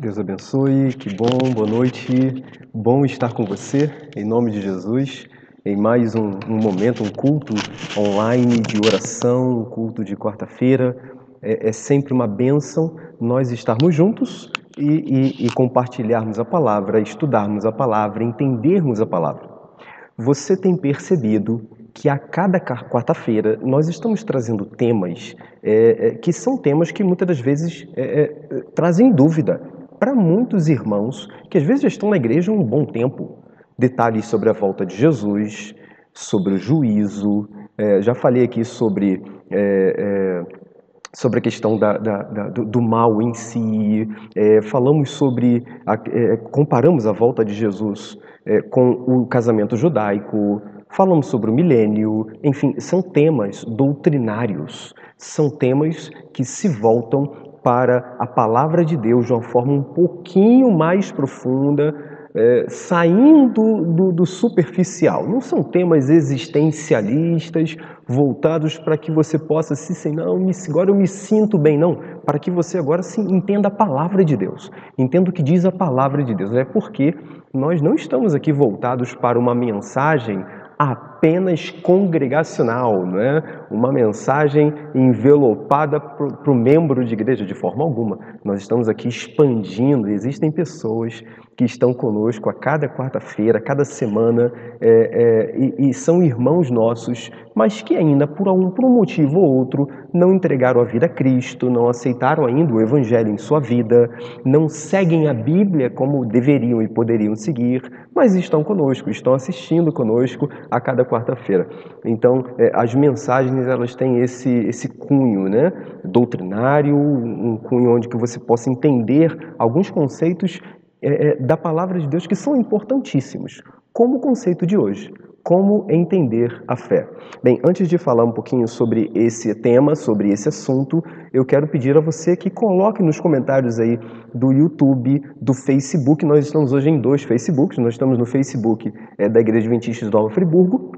Deus abençoe, que bom, boa noite, bom estar com você, em nome de Jesus, em mais um, um momento, um culto online de oração, um culto de quarta-feira. É, é, sempre uma bênção nós estarmos juntos e, e, e compartilharmos a palavra, estudarmos a palavra, entendermos a palavra. Você tem percebido que a cada quarta-feira nós estamos trazendo temas é, é, que são temas que muitas das vezes é, é trazem dúvida, para muitos irmãos que às vezes já estão na igreja há um bom tempo. Detalhes sobre a volta de Jesus, sobre o juízo, é, já falei aqui sobre, é, é, sobre a questão da, da, da, do, do, mal em si, é, falamos sobre, a, é, comparamos a volta de Jesus é, com o casamento judaico, falamos sobre o milênio, enfim, são temas doutrinários, são temas que se voltam para a palavra de Deus de uma forma um pouquinho mais profunda, é, saindo do, do, superficial. Não são temas existencialistas voltados para que você possa se assim, não, agora eu me sinto bem, não, para que você agora entenda a palavra de Deus, entenda o que diz a palavra de Deus. É porque nós não estamos aqui voltados para uma mensagem apenas congregacional, não é? uma mensagem envelopada para o membro de igreja, de forma alguma. Nós estamos aqui expandindo, existem pessoas que estão conosco a cada quarta-feira, cada semana, é, é, e, e, são irmãos nossos, mas que ainda, por um, por um motivo ou outro, não entregaram a vida a Cristo, não aceitaram ainda o Evangelho em sua vida, não seguem a Bíblia como deveriam e poderiam seguir, mas estão conosco, estão assistindo conosco a cada quarta-feira. Então, é, as mensagens elas têm esse, esse cunho né? doutrinário, um cunho onde que você possa entender alguns conceitos é, é, da palavra de Deus que são importantíssimos, como o conceito de hoje. Como entender a fé? Bem, antes de falar um pouquinho sobre esse tema, sobre esse assunto, eu quero pedir a você que coloque nos comentários aí do YouTube, do Facebook. Nós estamos hoje em dois Facebooks. Nós estamos no Facebook é, da Igreja Adventista de Nova Friburgo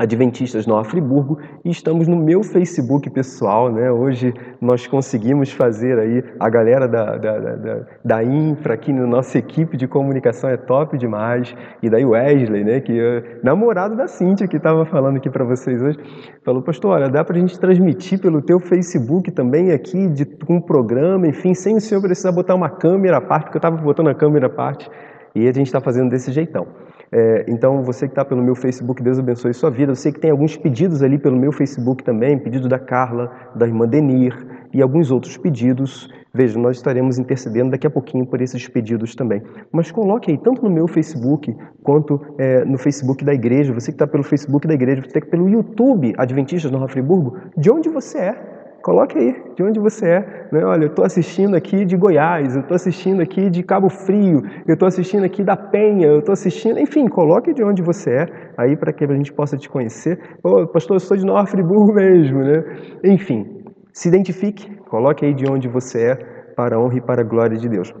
Adventistas Nova Friburgo e estamos no meu Facebook pessoal, né? Hoje nós conseguimos fazer aí a galera da, da, da, da infra aqui na nossa equipe de comunicação é top demais e daí Wesley, né? Que é namorado da Cíntia que estava falando aqui para vocês hoje, falou, pastor, olha, dá para a gente transmitir pelo teu Facebook também aqui de um programa, enfim, sem o senhor precisar botar uma câmera à parte, porque eu estava botando a câmera à parte e a gente está fazendo desse jeitão. É, então, você que está pelo meu Facebook, Deus abençoe sua vida. Eu sei que tem alguns pedidos ali pelo meu Facebook também, pedido da Carla, da irmã Denir e alguns outros pedidos. Veja, nós estaremos intercedendo daqui a pouquinho por esses pedidos também. Mas coloque aí, tanto no meu Facebook quanto é, no Facebook da igreja, você que está pelo Facebook da igreja, você que está pelo YouTube Adventistas Nova Friburgo, de onde você é. Coloque aí de onde você é. Né? Olha, eu estou assistindo aqui de Goiás, eu estou assistindo aqui de Cabo Frio, eu estou assistindo aqui da Penha, eu estou assistindo. Enfim, coloque de onde você é aí para que a gente possa te conhecer. Oh, pastor, eu sou de Nova Friburgo mesmo. Né? Enfim, se identifique, coloque aí de onde você é para a honra e para a glória de Deus.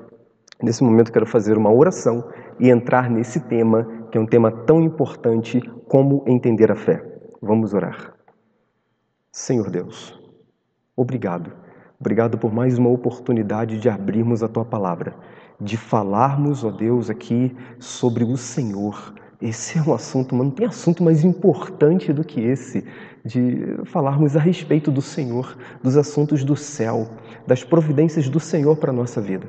Nesse momento, quero fazer uma oração e entrar nesse tema, que é um tema tão importante como entender a fé. Vamos orar. Senhor Deus. Obrigado. Obrigado por mais uma oportunidade de abrirmos a tua palavra, de falarmos, ó Deus, aqui sobre o Senhor. Esse é um assunto, mas não tem assunto mais importante do que esse, de falarmos a respeito do Senhor, dos assuntos do céu, das providências do Senhor para a nossa vida.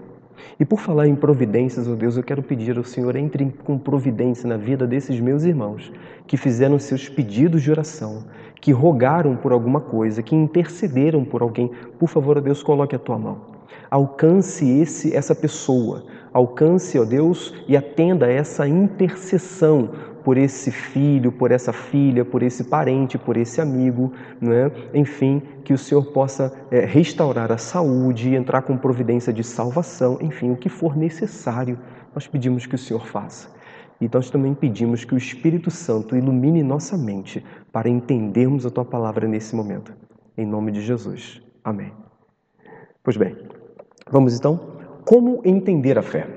E por falar em providências, ó Deus, eu quero pedir ao Senhor, entre com providência na vida desses meus irmãos que fizeram seus pedidos de oração, que rogaram por alguma coisa, que intercederam por alguém. Por favor, ó Deus, coloque a tua mão. Alcance esse essa pessoa, alcance, ó Deus, e atenda essa intercessão por esse filho, por essa filha, por esse parente, por esse amigo, né? enfim, que o Senhor possa é, restaurar a saúde, entrar com providência de salvação, enfim, o que for necessário, nós pedimos que o Senhor faça. E nós também pedimos que o Espírito Santo ilumine nossa mente para entendermos a tua palavra nesse momento. Em nome de Jesus. Amém. Pois bem, vamos então. Como entender a fé?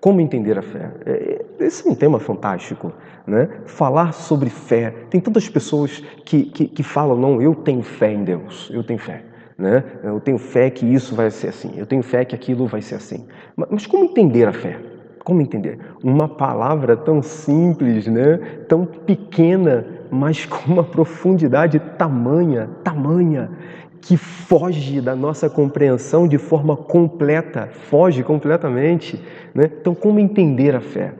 Como entender a fé? É, esse é um tema fantástico. Né? Falar sobre fé. Tem tantas pessoas que, que, que falam, não, eu tenho fé em Deus, eu tenho fé. Né? Eu tenho fé que isso vai ser assim, eu tenho fé que aquilo vai ser assim. Mas, mas como entender a fé? Como entender? Uma palavra tão simples, né? tão pequena, mas com uma profundidade tamanha, tamanha, que foge da nossa compreensão de forma completa, foge completamente. Né? Então, como entender a fé?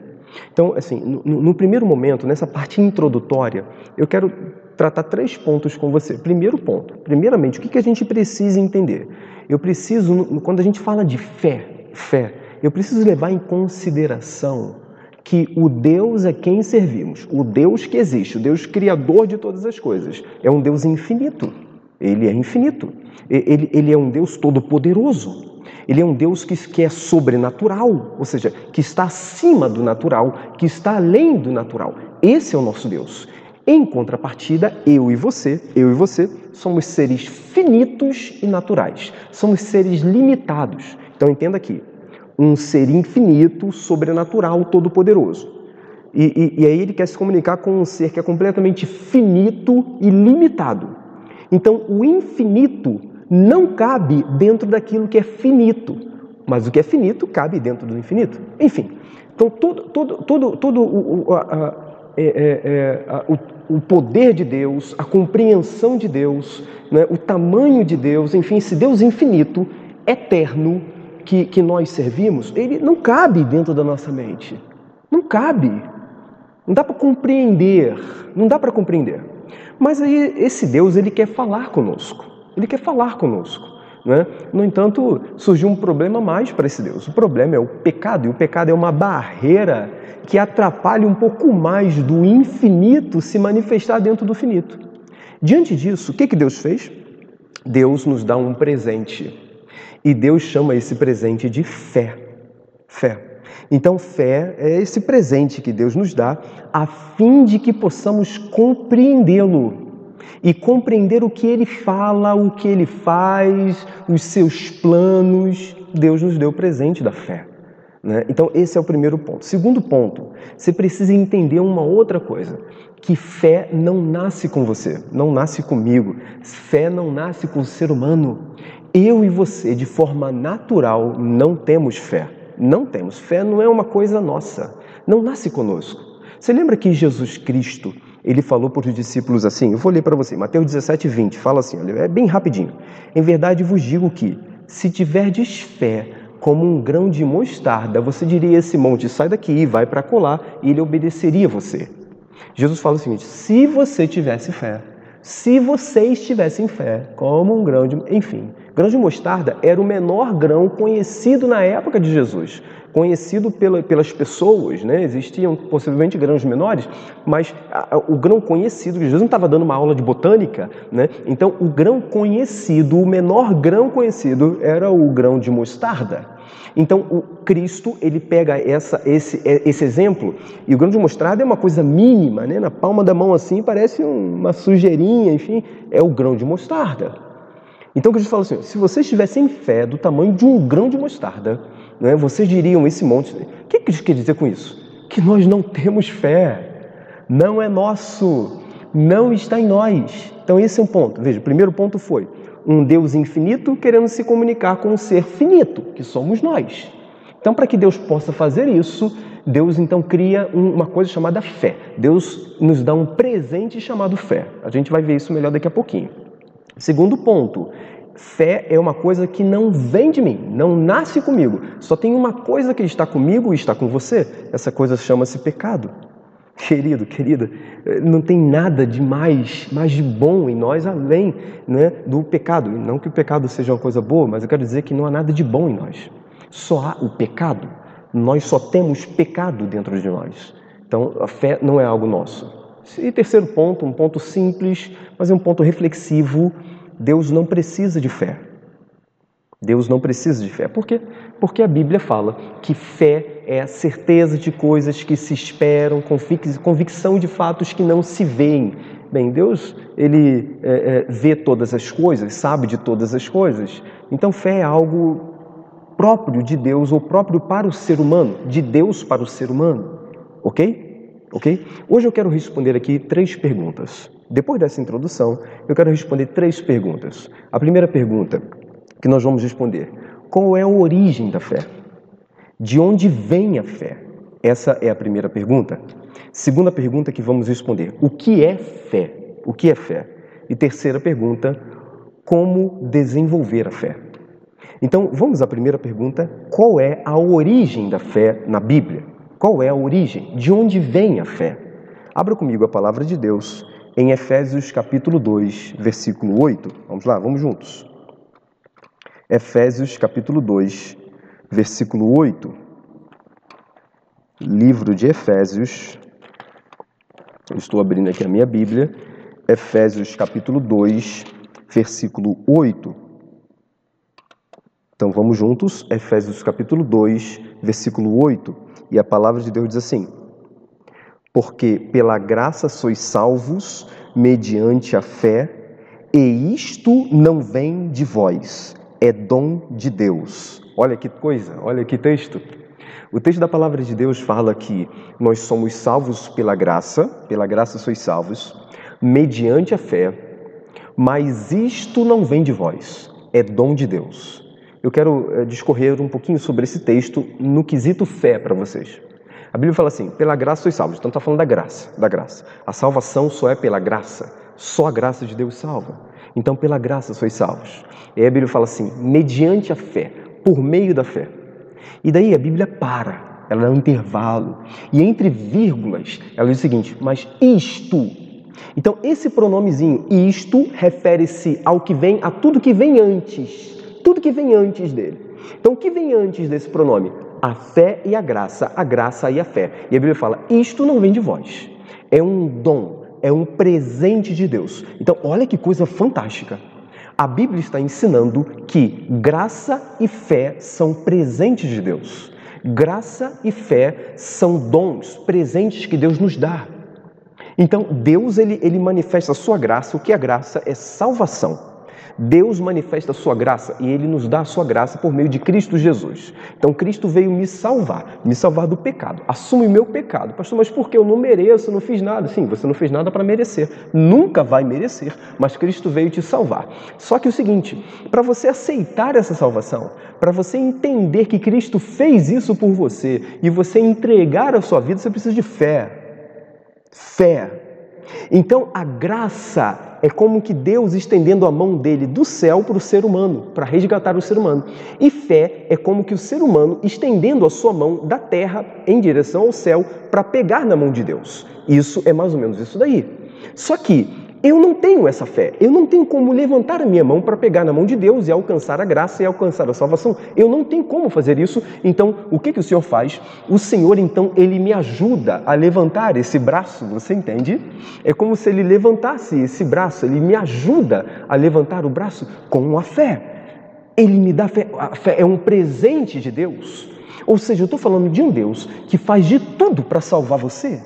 Então, assim, no, no primeiro momento, nessa parte introdutória, eu quero tratar três pontos com você. Primeiro ponto, primeiramente, o que, que a gente precisa entender? Eu preciso, quando a gente fala de fé, fé, eu preciso levar em consideração que o Deus a quem servimos, o Deus que existe, o Deus criador de todas as coisas, é um Deus infinito. Ele é infinito. Ele, ele é um Deus todo-poderoso. Ele é um Deus que, que é sobrenatural, ou seja, que está acima do natural, que está além do natural. Esse é o nosso Deus. Em contrapartida, eu e você, eu e você, somos seres finitos e naturais. Somos seres limitados. Então entenda aqui, um ser infinito, sobrenatural, todo-poderoso. E, e, e aí ele quer se comunicar com um ser que é completamente finito e limitado. Então, o infinito não cabe dentro daquilo que é finito, mas o que é finito cabe dentro do infinito. Enfim, então todo, todo, todo, todo o, o, a, é, é, é, a, o, o, poder de Deus, a compreensão de Deus, né, o tamanho de Deus, enfim, esse Deus infinito, eterno, que, que nós servimos, ele não cabe dentro da nossa mente. Não cabe. Não dá para compreender. Não dá para compreender. Mas aí esse Deus, ele quer falar conosco. Ele quer falar conosco. Né? No entanto, surgiu um problema mais para esse Deus. O problema é o pecado, e o pecado é uma barreira que atrapalha um pouco mais do infinito se manifestar dentro do finito. Diante disso, o que, que Deus fez? Deus nos dá um presente. E Deus chama esse presente de fé. Fé. Então, fé é esse presente que Deus nos dá a fim de que possamos compreendê-lo e compreender o que ele fala, o que ele faz, os seus planos. Deus nos deu o presente da fé. Né? Então, esse é o primeiro ponto. Segundo ponto, você precisa entender uma outra coisa: que fé não nasce com você, não nasce comigo. Fé não nasce com o ser humano. Eu e você, de forma natural, não temos fé. Não temos. Fé não é uma coisa nossa. Não nasce conosco. Você lembra que Jesus Cristo ele falou para os discípulos assim, eu vou ler para você, Mateus 17, 20, fala assim, olha, é bem rapidinho. Em verdade vos digo que, se tiverdes fé como um grão de mostarda, você diria a esse monte, sai daqui e vai para colar, e ele obedeceria você. Jesus fala o seguinte, se você tivesse fé, se vocês tivessem fé, como um grão de... Enfim, grão de mostarda era o menor grão conhecido na época de Jesus conhecido pela, pelas pessoas, né? existiam possivelmente grãos menores, mas a, a, o grão conhecido, Jesus não estava dando uma aula de botânica, né? então o grão conhecido, o menor grão conhecido era o grão de mostarda. Então o Cristo ele pega essa, esse, esse exemplo e o grão de mostarda é uma coisa mínima, né? na palma da mão assim parece uma sujeirinha, enfim, é o grão de mostarda. Então o Jesus fala assim: se vocês tivessem fé do tamanho de um grão de mostarda, né, vocês diriam esse monte. O que, que isso quer dizer com isso? Que nós não temos fé, não é nosso, não está em nós. Então, esse é um ponto. Veja, o primeiro ponto foi um Deus infinito querendo se comunicar com um ser finito, que somos nós. Então, para que Deus possa fazer isso, Deus então cria uma coisa chamada fé. Deus nos dá um presente chamado fé. A gente vai ver isso melhor daqui a pouquinho. Segundo ponto, fé é uma coisa que não vem de mim, não nasce comigo. Só tem uma coisa que está comigo e está com você. Essa coisa chama-se pecado. Querido, querida, não tem nada de mais, mais de bom em nós além né, do pecado. Não que o pecado seja uma coisa boa, mas eu quero dizer que não há nada de bom em nós. Só há o pecado. Nós só temos pecado dentro de nós. Então, a fé não é algo nosso. E terceiro ponto, um ponto simples, mas é um ponto reflexivo. Deus não precisa de fé. Deus não precisa de fé. Por quê? Porque a Bíblia fala que fé é a certeza de coisas que se esperam, convicção de fatos que não se veem. Bem, Deus, ele é, é, vê todas as coisas, sabe de todas as coisas. Então, fé é algo próprio de Deus ou próprio para o ser humano, de Deus para o ser humano. Ok? Ok? Hoje eu quero responder aqui três perguntas. Depois dessa introdução, eu quero responder três perguntas. A primeira pergunta que nós vamos responder: qual é a origem da fé? De onde vem a fé? Essa é a primeira pergunta. Segunda pergunta que vamos responder: o que é fé? O que é fé? E terceira pergunta: como desenvolver a fé? Então, vamos à primeira pergunta: qual é a origem da fé na Bíblia? Qual é a origem? De onde vem a fé? Abra comigo a palavra de Deus em Efésios capítulo 2, versículo 8. Vamos lá, vamos juntos. Efésios capítulo 2, versículo 8. Livro de Efésios. Estou abrindo aqui a minha Bíblia. Efésios capítulo 2, versículo 8. Então vamos juntos, Efésios capítulo 2, versículo 8. E a palavra de Deus diz assim: Porque pela graça sois salvos mediante a fé, e isto não vem de vós é dom de Deus. Olha que coisa, olha que texto. O texto da palavra de Deus fala que nós somos salvos pela graça, pela graça sois salvos, mediante a fé, mas isto não vem de vós, é dom de Deus. Eu quero eh, discorrer um pouquinho sobre esse texto no quesito fé para vocês. A Bíblia fala assim: pela graça sois salvos. Então está falando da graça, da graça. A salvação só é pela graça. Só a graça de Deus salva. Então, pela graça sois salvos. E aí a Bíblia fala assim: mediante a fé, por meio da fé. E daí a Bíblia para, ela dá um intervalo. E entre vírgulas, ela diz o seguinte: mas isto. Então, esse pronomezinho, isto, refere-se ao que vem, a tudo que vem antes. Tudo que vem antes dele. Então, o que vem antes desse pronome? A fé e a graça, a graça e a fé. E a Bíblia fala: isto não vem de vós. É um dom, é um presente de Deus. Então, olha que coisa fantástica. A Bíblia está ensinando que graça e fé são presentes de Deus. Graça e fé são dons, presentes que Deus nos dá. Então, Deus ele, ele manifesta a sua graça, o que é graça é salvação. Deus manifesta a sua graça e ele nos dá a sua graça por meio de Cristo Jesus. Então Cristo veio me salvar, me salvar do pecado. Assume o meu pecado. Pastor, mas por que eu não mereço, não fiz nada? Sim, você não fez nada para merecer. Nunca vai merecer, mas Cristo veio te salvar. Só que o seguinte, para você aceitar essa salvação, para você entender que Cristo fez isso por você e você entregar a sua vida, você precisa de fé. Fé. Então a graça é como que Deus estendendo a mão dele do céu para o ser humano, para resgatar o ser humano. E fé é como que o ser humano estendendo a sua mão da terra em direção ao céu para pegar na mão de Deus. Isso é mais ou menos isso daí. Só que eu não tenho essa fé. Eu não tenho como levantar a minha mão para pegar na mão de Deus e alcançar a graça e alcançar a salvação. Eu não tenho como fazer isso. Então, o que, que o Senhor faz? O Senhor, então, ele me ajuda a levantar esse braço, você entende? É como se ele levantasse esse braço, ele me ajuda a levantar o braço com a fé. Ele me dá fé. A fé é um presente de Deus. Ou seja, eu estou falando de um Deus que faz de tudo para salvar você.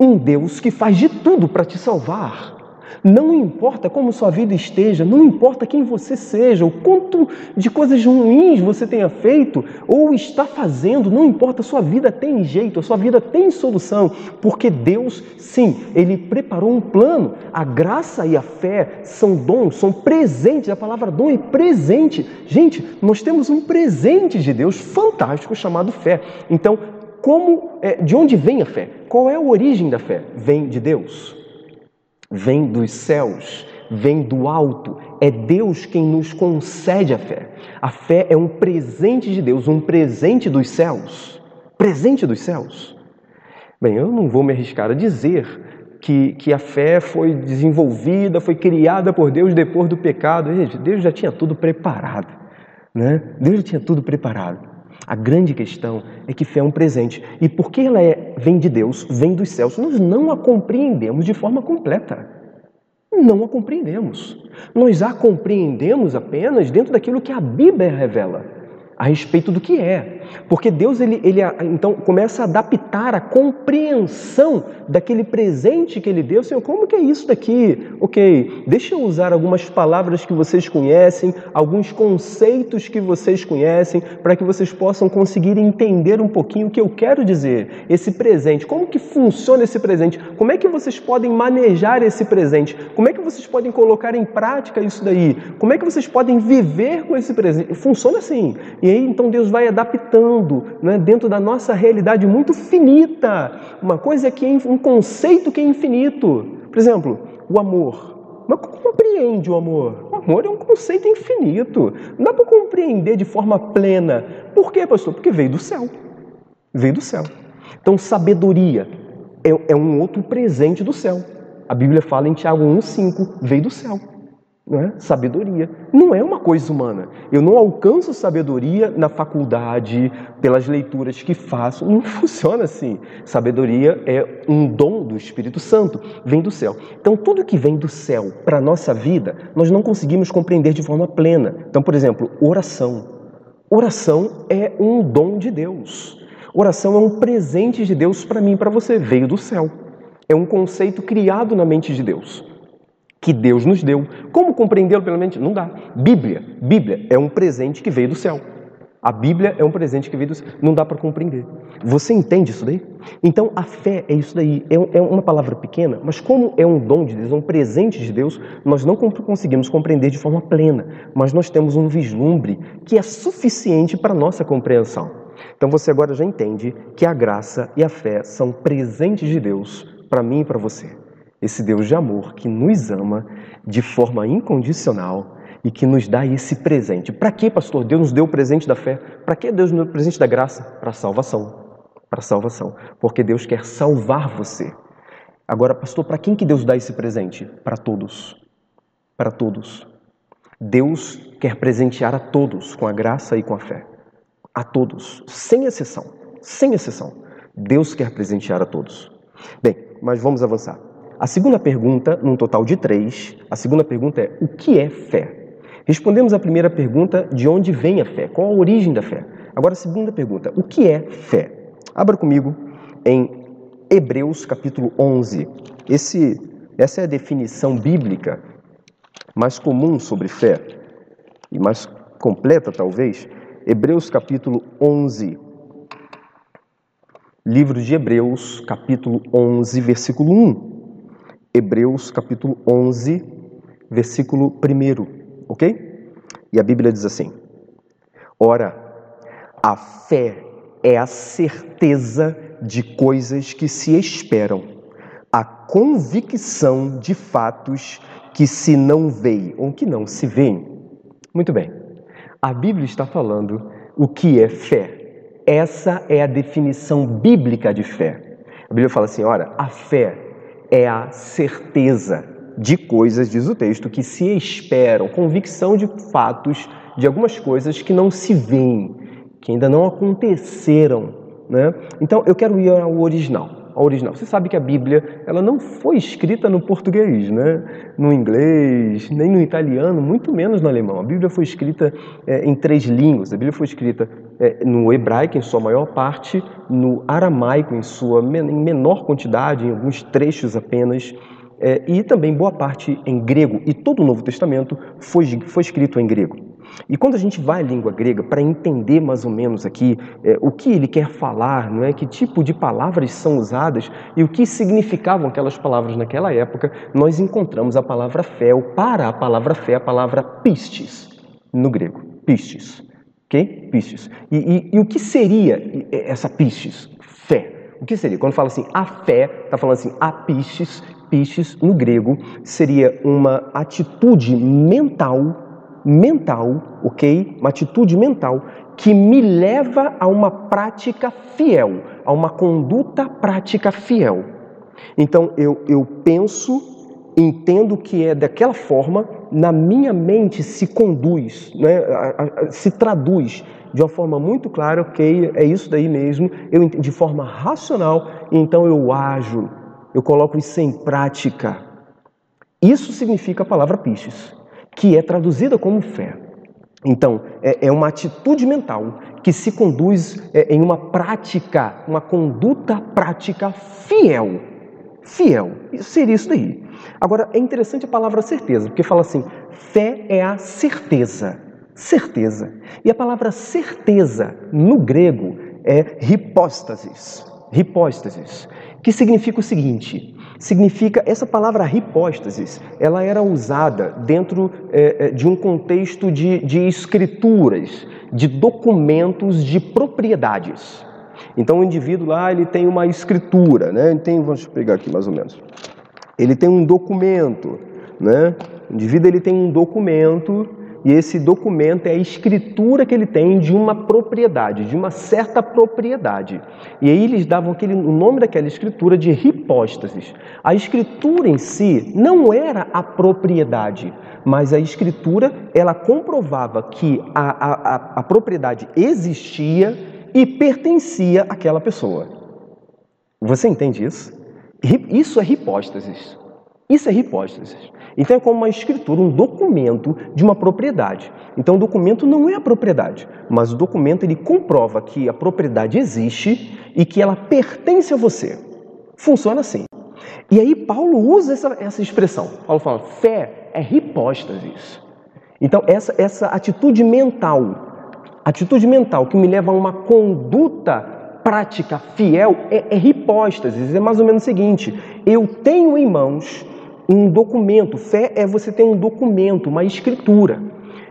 Um Deus que faz de tudo para te salvar. Não importa como sua vida esteja, não importa quem você seja, o quanto de coisas ruins você tenha feito ou está fazendo, não importa, sua vida tem jeito, a sua vida tem solução, porque Deus, sim, Ele preparou um plano. A graça e a fé são dons, são presentes, a palavra dom é presente. Gente, nós temos um presente de Deus fantástico chamado fé. Então, como, é, de onde vem a fé? Qual é a origem da fé? Vem de Deus vem dos céus, vem do alto, é Deus quem nos concede a fé. A fé é um presente de Deus, um presente dos céus. Presente dos céus. Bem, eu não vou me arriscar a dizer que, que a fé foi desenvolvida, foi criada por Deus depois do pecado. Deus já tinha tudo preparado. Né? Deus já tinha tudo preparado. A grande questão é que fé é um presente. E porque ela é, vem de Deus, vem dos céus, nós não a compreendemos de forma completa. Não a compreendemos. Nós a compreendemos apenas dentro daquilo que a Bíblia revela a respeito do que é. Porque Deus ele, ele então começa a adaptar a compreensão daquele presente que ele deu. Senhor, como que é isso daqui? Ok, deixa eu usar algumas palavras que vocês conhecem, alguns conceitos que vocês conhecem, para que vocês possam conseguir entender um pouquinho o que eu quero dizer. Esse presente, como que funciona esse presente? Como é que vocês podem manejar esse presente? Como é que vocês podem colocar em prática isso daí? Como é que vocês podem viver com esse presente? Funciona assim. E aí então Deus vai adaptando né, dentro da nossa realidade muito finita. Uma coisa que é um conceito que é infinito. Por exemplo, o amor. Mas como compreende o amor? O amor é um conceito infinito. Não dá para compreender de forma plena. Por quê, pastor? Porque veio do céu. Veio do céu. Então, sabedoria é, é um outro presente do céu. A Bíblia fala em Tiago 1,5: veio do céu. Não é? Sabedoria. Não é uma coisa humana. Eu não alcanço sabedoria na faculdade, pelas leituras que faço. Não funciona assim. Sabedoria é um dom do Espírito Santo, vem do céu. Então, tudo que vem do céu para a nossa vida, nós não conseguimos compreender de forma plena. Então, por exemplo, oração. Oração é um dom de Deus. Oração é um presente de Deus para mim para você. Veio do céu. É um conceito criado na mente de Deus que Deus nos deu. Como compreendê-lo pela mente? Não dá. Bíblia, Bíblia é um presente que veio do céu. A Bíblia é um presente que veio do céu. Não dá para compreender. Você entende isso daí? Então a fé é isso daí. É, é uma palavra pequena, mas como é um dom de Deus, é um presente de Deus, nós não conseguimos compreender de forma plena. Mas nós temos um vislumbre que é suficiente para nossa compreensão. Então você agora já entende que a graça e a fé são presentes de Deus para mim e para você esse Deus de amor que nos ama de forma incondicional e que nos dá esse presente. Para que, pastor? Deus nos deu o presente da fé? Para que Deus nos deu o presente da graça? Para salvação. Para salvação. Porque Deus quer salvar você. Agora, pastor, para quem que Deus dá esse presente? Para todos. Para todos. Deus quer presentear a todos com a graça e com a fé. A todos, sem exceção. Sem exceção. Deus quer presentear a todos. Bem, mas vamos avançar. A segunda pergunta, num total de três, a segunda pergunta é: o que é fé? Respondemos a primeira pergunta: de onde vem a fé? Qual a origem da fé? Agora, a segunda pergunta: o que é fé? Abra comigo em Hebreus capítulo 11. Esse, essa é a definição bíblica mais comum sobre fé e mais completa, talvez. Hebreus capítulo 11. Livro de Hebreus, capítulo 11, versículo 1. Hebreus capítulo 11, versículo 1, ok? E a Bíblia diz assim: Ora, a fé é a certeza de coisas que se esperam, a convicção de fatos que se não veem ou que não se veem. Muito bem, a Bíblia está falando o que é fé. Essa é a definição bíblica de fé. A Bíblia fala assim: ora, a fé é a certeza de coisas, diz o texto, que se esperam, convicção de fatos, de algumas coisas que não se veem, que ainda não aconteceram. Né? Então eu quero ir ao original original. Você sabe que a Bíblia ela não foi escrita no português, né? no inglês, nem no italiano, muito menos no alemão. A Bíblia foi escrita é, em três línguas. A Bíblia foi escrita é, no hebraico, em sua maior parte, no aramaico, em sua em menor quantidade, em alguns trechos apenas, é, e também boa parte em grego. E todo o Novo Testamento foi, foi escrito em grego. E quando a gente vai à língua grega para entender mais ou menos aqui é, o que ele quer falar, não é, que tipo de palavras são usadas e o que significavam aquelas palavras naquela época, nós encontramos a palavra fé, ou para a palavra fé, a palavra pistes no grego, pistes, ok? Pistes. E, e, e o que seria essa pistes? Fé. O que seria? Quando fala assim a fé, está falando assim a pistes, pistes, no grego, seria uma atitude mental, mental, ok? Uma atitude mental que me leva a uma prática fiel, a uma conduta prática fiel. Então eu, eu penso, entendo que é daquela forma, na minha mente se conduz, né, se traduz de uma forma muito clara, ok, é isso daí mesmo, eu de forma racional, então eu ajo, eu coloco isso em prática. Isso significa a palavra pistes, que é traduzida como fé. Então, é, é uma atitude mental que se conduz é, em uma prática, uma conduta prática fiel. Fiel. Isso seria isso daí. Agora, é interessante a palavra certeza, porque fala assim: fé é a certeza. Certeza. E a palavra certeza no grego é hipóstasis. Hipóstasis. Que significa o seguinte: significa essa palavra hipóstasis, ela era usada dentro é, é, de um contexto de, de escrituras, de documentos de propriedades. Então o indivíduo lá ele tem uma escritura, né? Ele tem, vamos pegar aqui mais ou menos. Ele tem um documento, né? O indivíduo ele tem um documento e esse documento é a escritura que ele tem de uma propriedade, de uma certa propriedade. E aí eles davam aquele, o nome daquela escritura de hipóstasis. A escritura em si não era a propriedade, mas a escritura ela comprovava que a, a, a, a propriedade existia e pertencia àquela pessoa. Você entende isso? Isso é hipóstasis. Isso é hipóstasis. Então é como uma escritura, um documento de uma propriedade. Então o documento não é a propriedade, mas o documento ele comprova que a propriedade existe e que ela pertence a você. Funciona assim. E aí Paulo usa essa, essa expressão. Paulo fala, fé é hipóstasis. Então essa, essa atitude mental, atitude mental que me leva a uma conduta prática fiel é, é hipóstasis. É mais ou menos o seguinte: eu tenho em mãos um documento. Fé é você ter um documento, uma escritura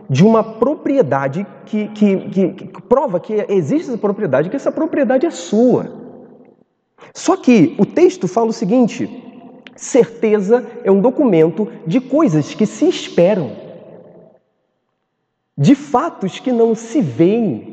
de uma propriedade que, que, que, que, prova que existe essa propriedade, que essa propriedade é sua. Só que o texto fala o seguinte: certeza é um documento de coisas que se esperam, de fatos que não se veem.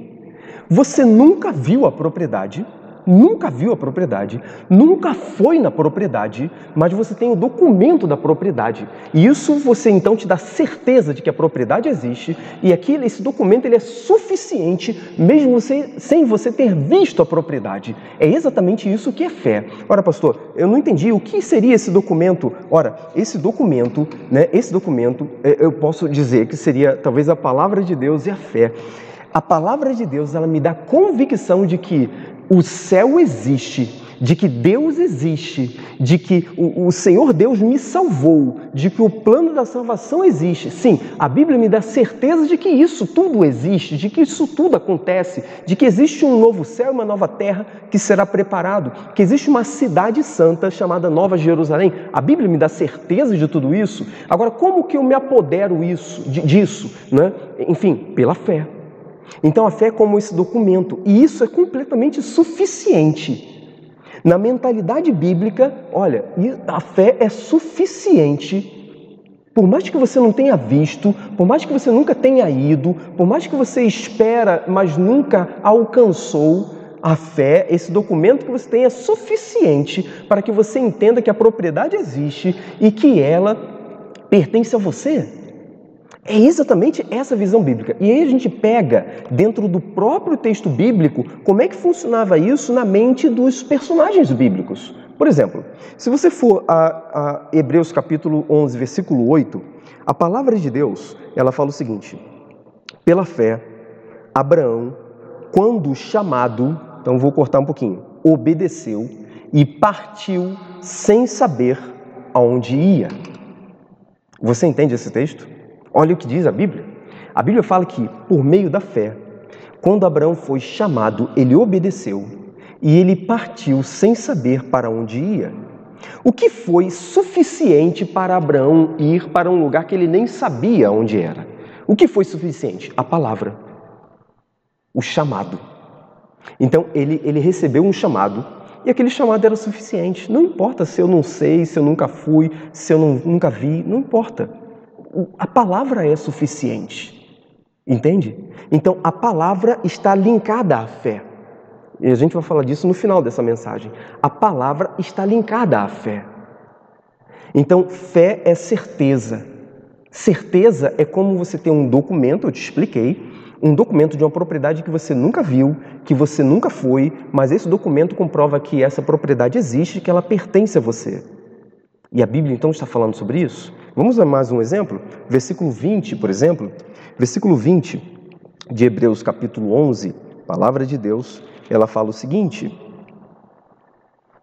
Você nunca viu a propriedade, nunca viu a propriedade, nunca foi na propriedade, mas você tem o documento da propriedade. E isso você então te dá certeza de que a propriedade existe e aquele esse documento ele é suficiente mesmo você, sem você ter visto a propriedade. É exatamente isso que é fé. Ora, pastor, eu não entendi o que seria esse documento. Ora, esse documento, né, esse documento, é, eu posso dizer que seria talvez a palavra de Deus e a fé. A palavra de Deus, ela me dá convicção de que o céu existe, de que Deus existe, de que o, o, Senhor Deus me salvou, de que o plano da salvação existe. Sim, a Bíblia me dá certeza de que isso tudo existe, de que isso tudo acontece, de que existe um novo céu e uma nova terra que será preparado, que existe uma cidade santa chamada Nova Jerusalém. A Bíblia me dá certeza de tudo isso. Agora, como que eu me apodero isso, disso? Né? Enfim, pela fé. Então a fé é como esse documento, e isso é completamente suficiente. Na mentalidade bíblica, olha, a fé é suficiente. Por mais que você não tenha visto, por mais que você nunca tenha ido, por mais que você espera, mas nunca alcançou, a fé, esse documento que você tem é suficiente para que você entenda que a propriedade existe e que ela pertence a você. É exatamente essa visão bíblica. E aí a gente pega, dentro do próprio texto bíblico, como é que funcionava isso na mente dos personagens bíblicos. Por exemplo, se você for a, a Hebreus capítulo 11, versículo 8, a palavra de Deus, ela fala o seguinte: Pela fé, Abraão, quando chamado, então vou cortar um pouquinho, obedeceu e partiu sem saber aonde ia. Você entende esse texto? Olha o que diz a Bíblia. A Bíblia fala que, por meio da fé, quando Abraão foi chamado, ele obedeceu e ele partiu sem saber para onde ia. O que foi suficiente para Abraão ir para um lugar que ele nem sabia onde era? O que foi suficiente? A palavra, o chamado. Então ele, ele recebeu um chamado E aquele chamado era suficiente. Não importa se eu não sei, se eu nunca fui, se eu não, nunca vi, não importa. A palavra é suficiente. Entende? Então a palavra está linkada à fé. E a gente vai falar disso no final dessa mensagem. A palavra está linkada à fé. Então, fé é certeza. Certeza é como você tem um documento, eu te expliquei, um documento de uma propriedade que você nunca viu, que você nunca foi, mas esse documento comprova que essa propriedade existe, que ela pertence a você. E a Bíblia então está falando sobre isso? Vamos a mais um exemplo? Versículo 20, por exemplo. Versículo 20 de Hebreus, capítulo 11, palavra de Deus, ela fala o seguinte: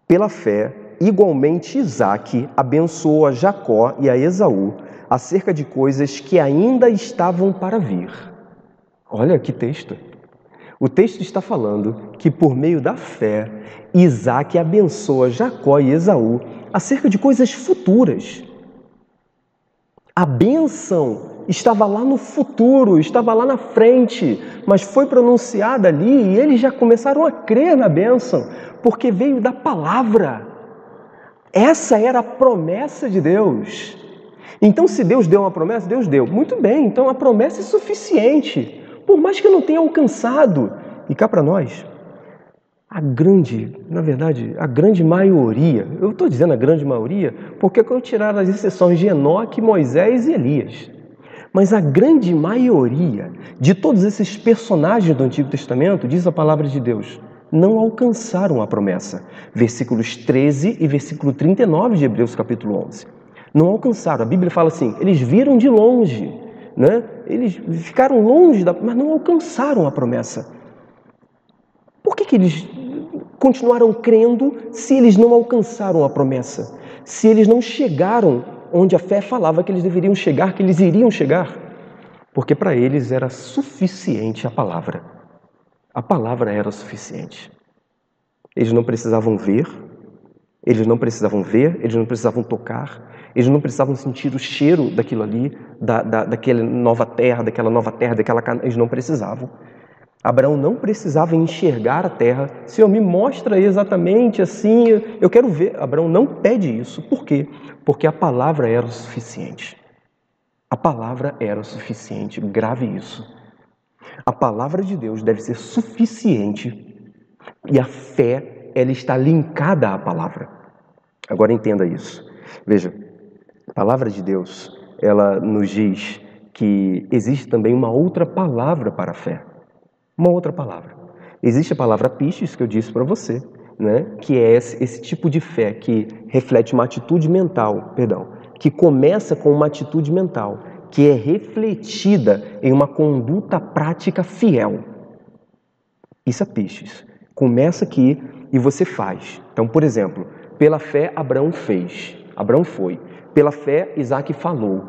Pela fé, igualmente Isaac abençoou a Jacó e a Esaú acerca de coisas que ainda estavam para vir. Olha que texto. O texto está falando que por meio da fé, Isaac abençoa Jacó e Esaú acerca de coisas futuras. A bênção estava lá no futuro, estava lá na frente, mas foi pronunciada ali e eles já começaram a crer na bênção, porque veio da palavra. Essa era a promessa de Deus. Então, se Deus deu uma promessa, Deus deu. Muito bem, então a promessa é suficiente por mais que eu não tenha alcançado. E cá para nós, a grande, na verdade, a grande maioria, eu estou dizendo a grande maioria, porque quando tirar as exceções de Enoque, Moisés e Elias. Mas a grande maioria de todos esses personagens do Antigo Testamento, diz a palavra de Deus, não alcançaram a promessa. Versículos 13 e versículo 39 de Hebreus capítulo 11. Não alcançaram. A Bíblia fala assim: eles viram de longe, né? Eles ficaram longe, da, mas não alcançaram a promessa. Por que, que eles continuaram crendo se eles não alcançaram a promessa? Se eles não chegaram onde a fé falava que eles deveriam chegar, que eles iriam chegar? Porque para eles era suficiente a palavra. A palavra era suficiente. Eles não precisavam ver, eles não precisavam ver, eles não precisavam tocar, eles não precisavam sentir o cheiro daquilo ali, da, da, daquela nova terra, daquela nova terra, daquela eles não precisavam. Abraão não precisava enxergar a terra. Senhor, me mostra exatamente assim, eu quero ver. Abraão não pede isso. Por quê? Porque a palavra era o suficiente. A palavra era o suficiente. Grave isso. A palavra de Deus deve ser suficiente e a fé, ela está linkada à palavra. Agora entenda isso. Veja, a palavra de Deus, ela nos diz que existe também uma outra palavra para a fé. Uma outra palavra. Existe a palavra pistes, que eu disse para você, né? que é esse, esse tipo de fé que reflete uma atitude mental, perdão, que começa com uma atitude mental, que é refletida em uma conduta prática fiel. Isso é pistes. Começa aqui e você faz. Então, por exemplo, pela fé Abraão fez, Abraão foi. Pela fé, Isaac falou.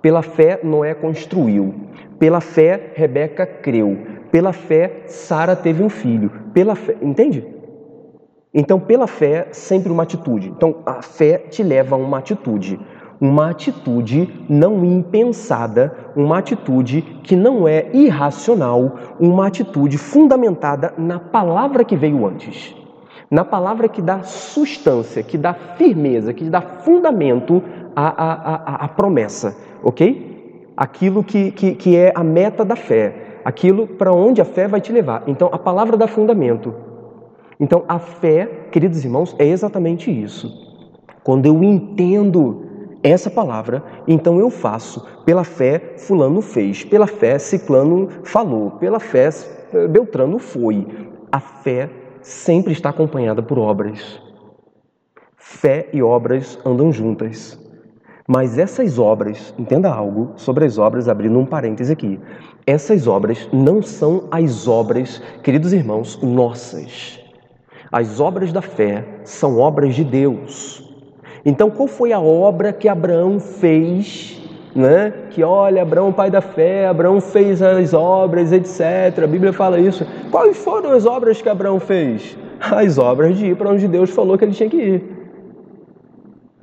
Pela fé, Noé construiu. Pela fé, Rebeca creu. Pela fé, Sara teve um filho. Pela fé, entende? Então, pela fé, sempre uma atitude. Então, a fé te leva a uma atitude. Uma atitude não impensada, uma atitude que não é irracional, uma atitude fundamentada na palavra que veio antes na palavra que dá substância, que dá firmeza, que dá fundamento à, à, à, à promessa, ok? Aquilo que, que, que é a meta da fé, aquilo para onde a fé vai te levar. Então, a palavra dá fundamento. Então, a fé, queridos irmãos, é exatamente isso. Quando eu entendo essa palavra, então eu faço. Pela fé, Fulano fez. Pela fé, Ciclano falou. Pela fé, Beltrano foi. A fé sempre está acompanhada por obras. Fé e obras andam juntas. Mas essas obras, entenda algo sobre as obras, abrindo um parêntese aqui. Essas obras não são as obras, queridos irmãos, nossas. As obras da fé são obras de Deus. Então, qual foi a obra que Abraão fez né? Que olha, Abraão, pai da fé, Abraão fez as obras, etc. A Bíblia fala isso. Quais foram as obras que Abraão fez? As obras de ir para onde Deus falou que ele tinha que ir.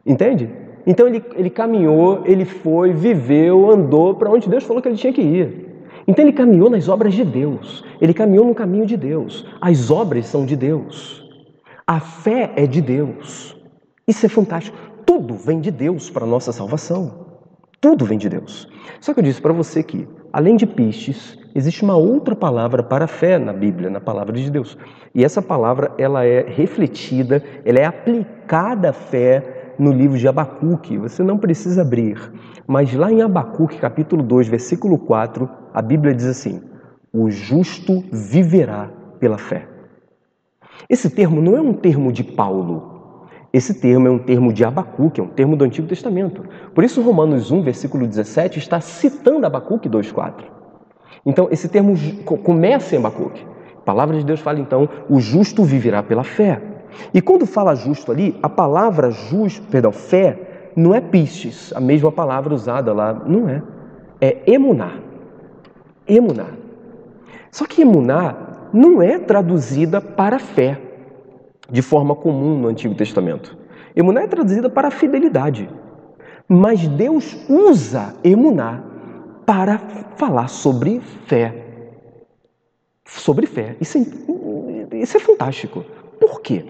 Entende? Então ele, ele caminhou, ele foi, viveu, andou para onde Deus falou que ele tinha que ir. Então ele caminhou nas obras de Deus, ele caminhou no caminho de Deus. As obras são de Deus. A fé é de Deus. Isso é fantástico. Tudo vem de Deus para a nossa salvação. Tudo vem de Deus. Só que eu disse para você que, além de pistes, existe uma outra palavra para fé na Bíblia, na palavra de Deus. E essa palavra ela é refletida, ela é aplicada à fé no livro de Abacuque. Você não precisa abrir. Mas lá em Abacuque, capítulo 2, versículo 4, a Bíblia diz assim: O justo viverá pela fé. Esse termo não é um termo de Paulo. Esse termo é um termo de Abacuque, é um termo do Antigo Testamento. Por isso, Romanos 1, versículo 17, está citando Abacuque 2,4. Então, esse termo começa em Abacuque. A palavra de Deus fala, então, o justo viverá pela fé. E quando fala justo ali, a palavra justo, perdão, fé, não é pistes, a mesma palavra usada lá, não é. É emuná. Emuná. Só que emuná não é traduzida para fé de forma comum no Antigo Testamento. Emuná é traduzida para fidelidade. Mas Deus usa emuná para falar sobre fé. Sobre fé. Isso é, isso é fantástico. Por quê?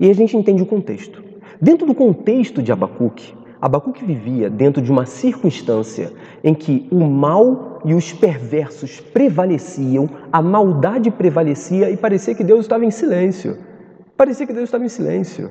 E a gente entende o contexto. Dentro do contexto de Abacuque, Abacuque vivia dentro de uma circunstância em que o mal e os perversos prevaleciam, a maldade prevalecia e parecia que Deus estava em silêncio. Parecia que Deus estava em silêncio.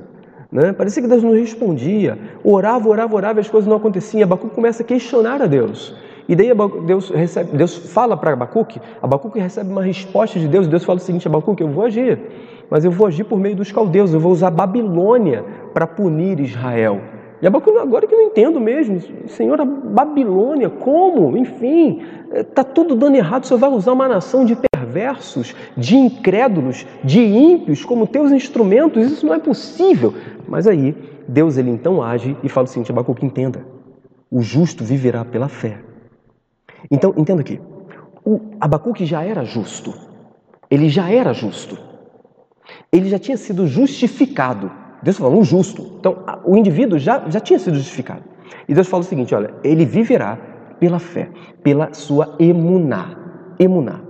Né? Parecia que Deus não respondia. Orava, orava, orava e as coisas não aconteciam. Abacuque começa a questionar a Deus. E daí Deus, recebe, Deus fala para Abacuque, Abacuque recebe uma resposta de Deus, Deus fala o seguinte, Abacuque, eu vou agir, mas eu vou agir por meio dos caldeus, eu vou usar Babilônia para punir Israel. E Abacuque, agora que não entendo mesmo, Senhor, a Babilônia, como? Enfim, está tudo dando errado, o Senhor vai usar uma nação de perversos, de incrédulos, de ímpios como teus instrumentos, isso não é possível. Mas aí, Deus ele então age e fala o seguinte, Abacuque, entenda, o justo viverá pela fé. Então, entenda aqui, o Abacuque já era justo, ele já era justo, ele já tinha sido justificado Deus falou, um justo. Então, o indivíduo já, já tinha sido justificado. E Deus fala o seguinte: olha, ele viverá pela fé, pela sua emuná. Emuná.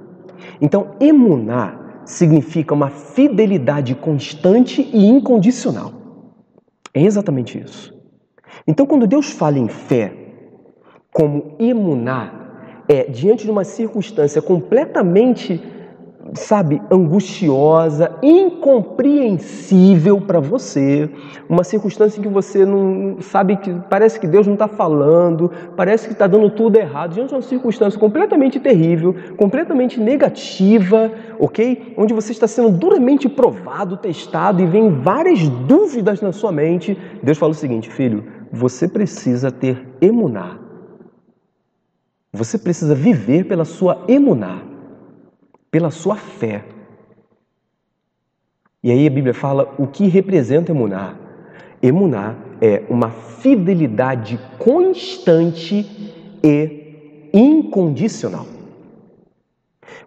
Então, emuná significa uma fidelidade constante e incondicional. É exatamente isso. Então, quando Deus fala em fé, como emuná, é diante de uma circunstância completamente sabe, angustiosa, incompreensível para você, uma circunstância em que você não sabe que parece que Deus não está falando, parece que está dando tudo errado, diante de uma circunstância completamente terrível, completamente negativa, ok? Onde você está sendo duramente provado, testado e vem várias dúvidas na sua mente. Deus fala o seguinte, filho, você precisa ter emuná. Você precisa viver pela sua emuná pela sua fé. E aí a Bíblia fala o que representa emuná. Emuná é uma fidelidade constante e incondicional.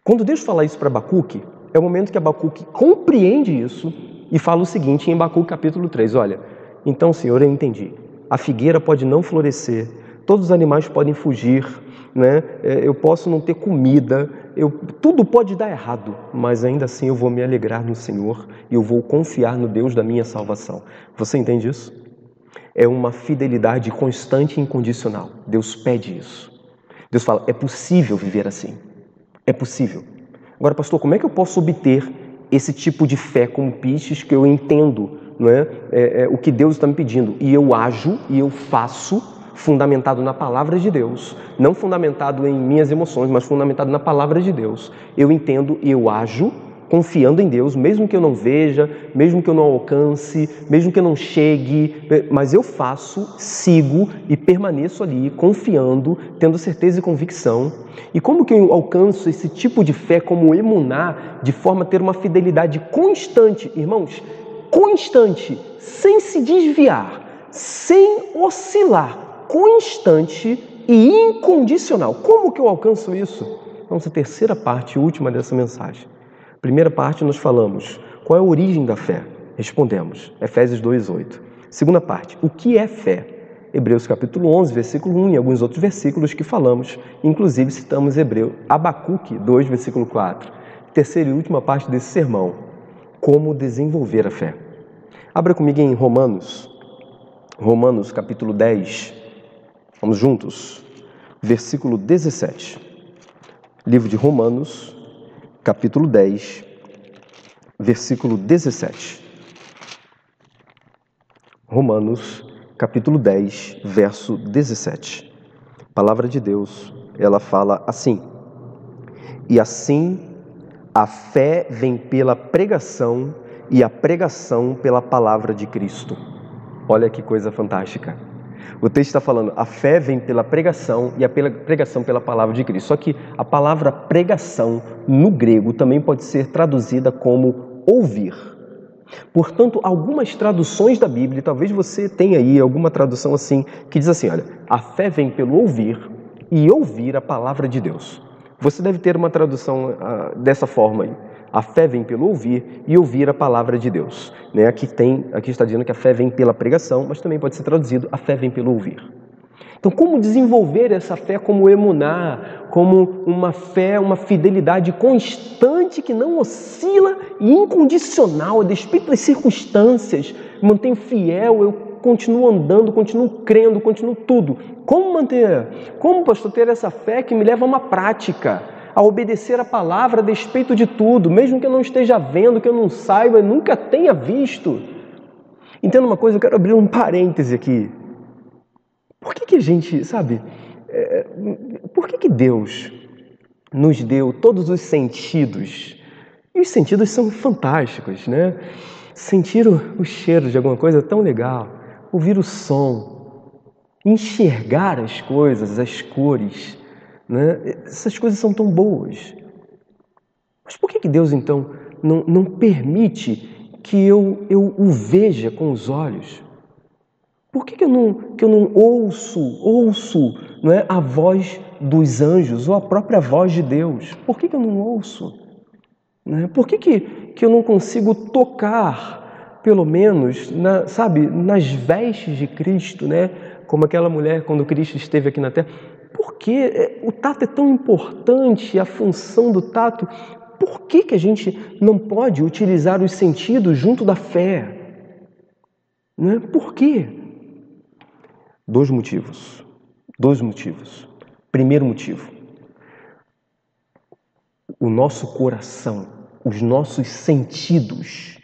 Quando Deus fala isso para Abacuque, é o momento que Abacuque compreende isso e fala o seguinte em Abacuque capítulo 3, olha, então Senhor, eu entendi, a figueira pode não florescer, todos os animais podem fugir, né? É, eu posso não ter comida, eu, tudo pode dar errado, mas ainda assim eu vou me alegrar no Senhor e eu vou confiar no Deus da minha salvação. Você entende isso? É uma fidelidade constante e incondicional. Deus pede isso. Deus fala: é possível viver assim. É possível. Agora, pastor, como é que eu posso obter esse tipo de fé como pistes que eu entendo não é? é, é o que Deus está me pedindo e eu ajo e eu faço fundamentado na palavra de Deus, não fundamentado em minhas emoções, mas fundamentado na palavra de Deus. Eu entendo e eu ajo confiando em Deus, mesmo que eu não veja, mesmo que eu não alcance, mesmo que eu não chegue, mas eu faço, sigo e permaneço ali, confiando, tendo certeza e convicção. E como que eu alcanço esse tipo de fé como emunar, de forma a ter uma fidelidade constante, irmãos, constante, sem se desviar, sem oscilar, constante e incondicional. Como que eu alcanço isso? Vamos à terceira parte, última dessa mensagem. Primeira parte nós falamos qual é a origem da fé. Respondemos, Efésios 2:8. Segunda parte, o que é fé? Hebreus capítulo 11, versículo 1 e alguns outros versículos que falamos, inclusive citamos Hebreu, Abacuque 2, versículo 4. Terceira e última parte desse sermão, como desenvolver a fé. Abra comigo em Romanos, Romanos capítulo 10. Vamos juntos. Versículo 17. Livro de Romanos, capítulo 10, versículo 17. Romanos, capítulo 10, verso 17. A palavra de Deus, ela fala assim: E assim a fé vem pela pregação e a pregação pela palavra de Cristo. Olha que coisa fantástica. O texto está falando, a fé vem pela pregação e a pregação pela palavra de Cristo. Só que a palavra pregação no grego também pode ser traduzida como ouvir. Portanto, algumas traduções da Bíblia, talvez você tenha aí alguma tradução assim, que diz assim: olha, a fé vem pelo ouvir e ouvir a palavra de Deus. Você deve ter uma tradução uh, dessa forma aí. A fé vem pelo ouvir e ouvir a palavra de Deus. Né? Aqui, tem, aqui está dizendo que a fé vem pela pregação, mas também pode ser traduzido: a fé vem pelo ouvir. Então, como desenvolver essa fé como emunar, como uma fé, uma fidelidade constante que não oscila e incondicional, a despeito das circunstâncias, mantenho fiel, eu continuo andando, continuo crendo, continuo tudo. Como manter? Como, pastor, ter essa fé que me leva a uma prática? A obedecer a palavra a despeito de tudo, mesmo que eu não esteja vendo, que eu não saiba, nunca tenha visto. Entenda uma coisa, eu quero abrir um parêntese aqui. Por que, que a gente, sabe, é, por que, que Deus nos deu todos os sentidos? E os sentidos são fantásticos, né? Sentir o, o cheiro de alguma coisa é tão legal, ouvir o som, enxergar as coisas, as cores, né? Essas coisas são tão boas. Mas por que, que Deus então não, não permite que eu, eu o veja com os olhos? Por que, que, eu, não, que eu não ouço, ouço não é, a voz dos anjos ou a própria voz de Deus? Por que, que eu não ouço? Né? Por que, que, que eu não consigo tocar, pelo menos, na, sabe, nas vestes de Cristo, né? como aquela mulher quando Cristo esteve aqui na terra? Por que é, o tato é tão importante, a função do tato? Por que, que a gente não pode utilizar os sentidos junto da fé? Né? Por quê? Dois motivos. Dois motivos. Primeiro motivo: o nosso coração, os nossos sentidos,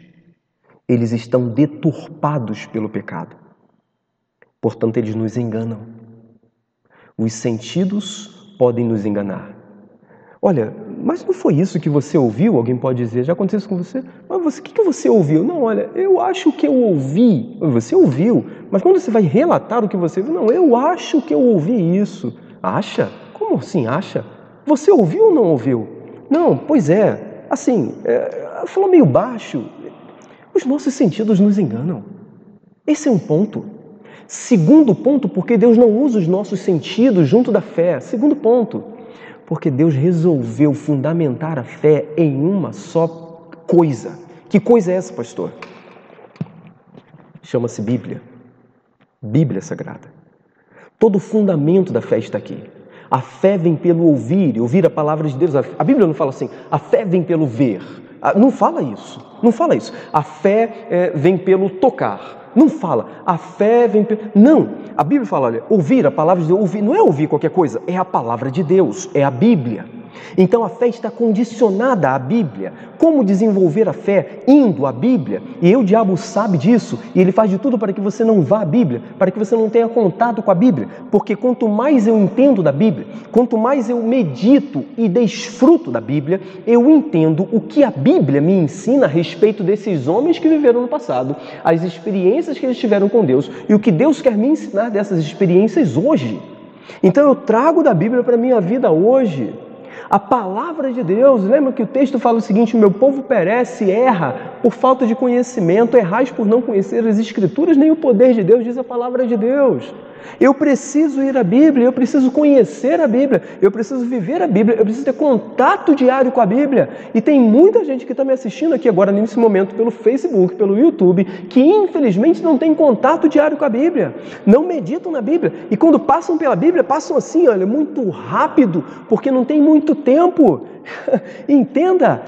eles estão deturpados pelo pecado. Portanto, eles nos enganam. Os sentidos podem nos enganar. Olha, mas não foi isso que você ouviu? Alguém pode dizer, já aconteceu isso com você? Mas você, o que, que você ouviu? Não, olha, eu acho que eu ouvi. Você ouviu, mas quando você vai relatar o que você viu, não, eu acho que eu ouvi isso. Acha? Como assim acha? Você ouviu ou não ouviu? Não, pois é, assim, é, falou meio baixo. Os nossos sentidos nos enganam. Esse é um ponto. Segundo ponto, porque Deus não usa os nossos sentidos junto da fé. Segundo ponto, porque Deus resolveu fundamentar a fé em uma só coisa. Que coisa é essa, pastor? Chama-se Bíblia. Bíblia Sagrada. Todo o fundamento da fé está aqui. A fé vem pelo ouvir, ouvir a palavra de Deus. A Bíblia não fala assim, a fé vem pelo ver. Ah, não fala isso, não fala isso. A fé é, vem pelo tocar. Não fala, a fé vem. Não, a Bíblia fala, olha, ouvir a palavra de Deus, ouvir, não é ouvir qualquer coisa, é a palavra de Deus, é a Bíblia. Então a fé está condicionada à Bíblia. Como desenvolver a fé? Indo à Bíblia. E o diabo, sabe disso. E ele faz de tudo para que você não vá à Bíblia, para que você não tenha contato com a Bíblia. Porque quanto mais eu entendo da Bíblia, quanto mais eu medito e desfruto da Bíblia, eu entendo o que a Bíblia me ensina a respeito desses homens que viveram no passado, as experiências que eles tiveram com Deus e o que Deus quer me ensinar dessas experiências hoje. Então eu trago da Bíblia para a minha vida hoje. A palavra de Deus, lembra que o texto fala o seguinte: meu povo perece, erra por falta de conhecimento, errais por não conhecer as Escrituras nem o poder de Deus, diz a palavra de Deus. Eu preciso ir à Bíblia, eu preciso conhecer a Bíblia, eu preciso viver a Bíblia, eu preciso ter contato diário com a Bíblia. E tem muita gente que está me assistindo aqui agora, nesse momento, pelo Facebook, pelo YouTube, que infelizmente não tem contato diário com a Bíblia, não meditam na Bíblia. E quando passam pela Bíblia, passam assim, olha, muito rápido, porque não tem muito tempo. Entenda,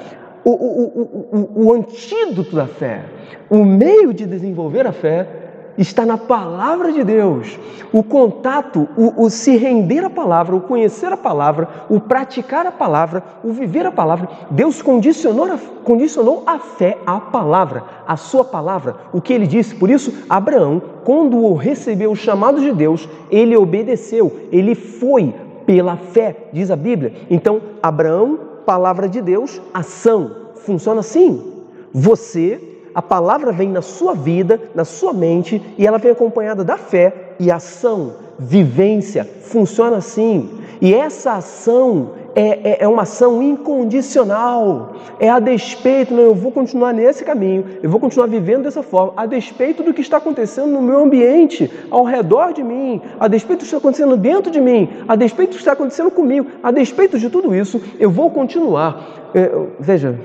o, o, o, o antídoto da fé, o meio de desenvolver a fé está na palavra de Deus. O contato, o, o, se render à palavra, o conhecer a palavra, o praticar a palavra, o viver a palavra. Deus condicionou a, condicionou a fé à palavra, a sua palavra, o que ele disse. Por isso, Abraão, quando recebeu o chamado de Deus, ele obedeceu, ele foi pela fé, diz a Bíblia. Então, Abraão, palavra de Deus, ação. Funciona assim. Você a palavra vem na sua vida, na sua mente, e ela vem acompanhada da fé e ação, vivência. Funciona assim. E essa ação é, é, é, uma ação incondicional. É a despeito, não, eu vou continuar nesse caminho, eu vou continuar vivendo dessa forma, a despeito do que está acontecendo no meu ambiente, ao redor de mim, a despeito do que está acontecendo dentro de mim, a despeito do que está acontecendo comigo, a despeito de tudo isso, eu vou continuar. É, veja,